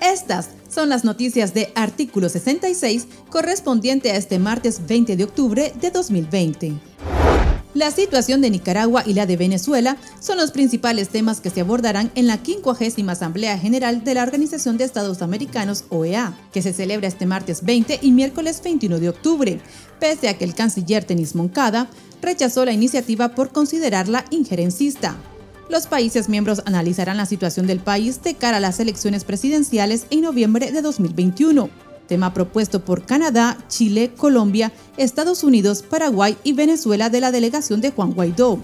Estas son las noticias de artículo 66 correspondiente a este martes 20 de octubre de 2020. La situación de Nicaragua y la de Venezuela son los principales temas que se abordarán en la 50 Asamblea General de la Organización de Estados Americanos, OEA, que se celebra este martes 20 y miércoles 21 de octubre, pese a que el canciller Tenis Moncada rechazó la iniciativa por considerarla injerencista. Los países miembros analizarán la situación del país de cara a las elecciones presidenciales en noviembre de 2021, tema propuesto por Canadá, Chile, Colombia, Estados Unidos, Paraguay y Venezuela de la delegación de Juan Guaidó.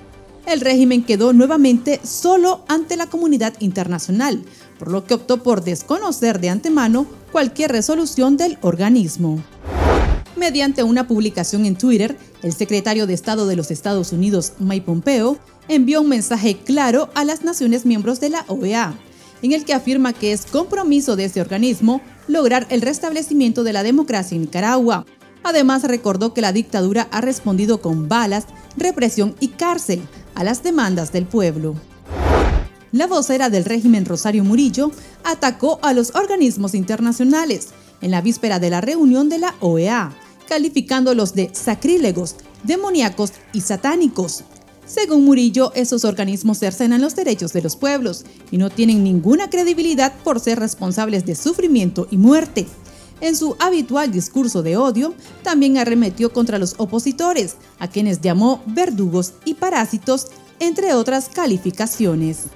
El régimen quedó nuevamente solo ante la comunidad internacional, por lo que optó por desconocer de antemano cualquier resolución del organismo. Mediante una publicación en Twitter, el secretario de Estado de los Estados Unidos, Mike Pompeo, envió un mensaje claro a las naciones miembros de la OEA, en el que afirma que es compromiso de ese organismo lograr el restablecimiento de la democracia en Nicaragua. Además, recordó que la dictadura ha respondido con balas, represión y cárcel a las demandas del pueblo. La vocera del régimen Rosario Murillo atacó a los organismos internacionales en la víspera de la reunión de la OEA, calificándolos de sacrílegos, demoníacos y satánicos. Según Murillo, esos organismos cercenan los derechos de los pueblos y no tienen ninguna credibilidad por ser responsables de sufrimiento y muerte. En su habitual discurso de odio, también arremetió contra los opositores, a quienes llamó verdugos y parásitos, entre otras calificaciones.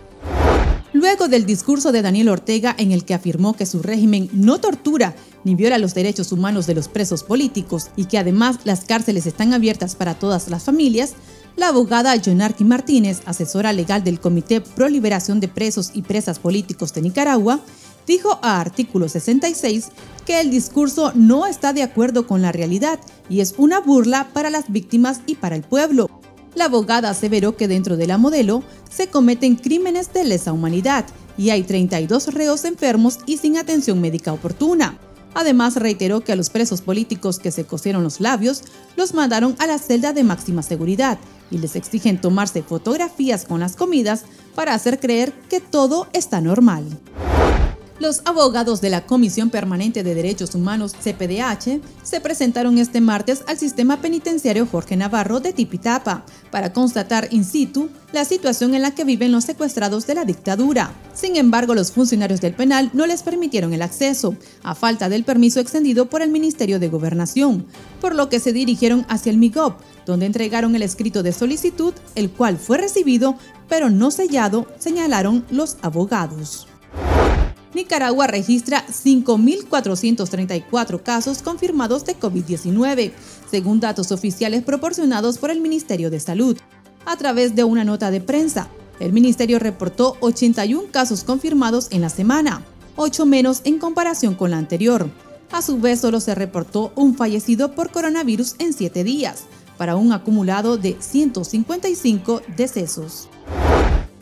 Luego del discurso de Daniel Ortega en el que afirmó que su régimen no tortura ni viola los derechos humanos de los presos políticos y que además las cárceles están abiertas para todas las familias, la abogada Jonarqui Martínez, asesora legal del Comité Pro Liberación de Presos y Presas Políticos de Nicaragua, dijo a artículo 66 que el discurso no está de acuerdo con la realidad y es una burla para las víctimas y para el pueblo. La abogada aseveró que dentro de la modelo se cometen crímenes de lesa humanidad y hay 32 reos enfermos y sin atención médica oportuna. Además, reiteró que a los presos políticos que se cosieron los labios los mandaron a la celda de máxima seguridad y les exigen tomarse fotografías con las comidas para hacer creer que todo está normal. Los abogados de la Comisión Permanente de Derechos Humanos, CPDH, se presentaron este martes al sistema penitenciario Jorge Navarro de Tipitapa para constatar in situ la situación en la que viven los secuestrados de la dictadura. Sin embargo, los funcionarios del penal no les permitieron el acceso, a falta del permiso extendido por el Ministerio de Gobernación, por lo que se dirigieron hacia el MIGOP, donde entregaron el escrito de solicitud, el cual fue recibido, pero no sellado, señalaron los abogados. Nicaragua registra 5.434 casos confirmados de COVID-19, según datos oficiales proporcionados por el Ministerio de Salud. A través de una nota de prensa, el ministerio reportó 81 casos confirmados en la semana, 8 menos en comparación con la anterior. A su vez, solo se reportó un fallecido por coronavirus en 7 días, para un acumulado de 155 decesos.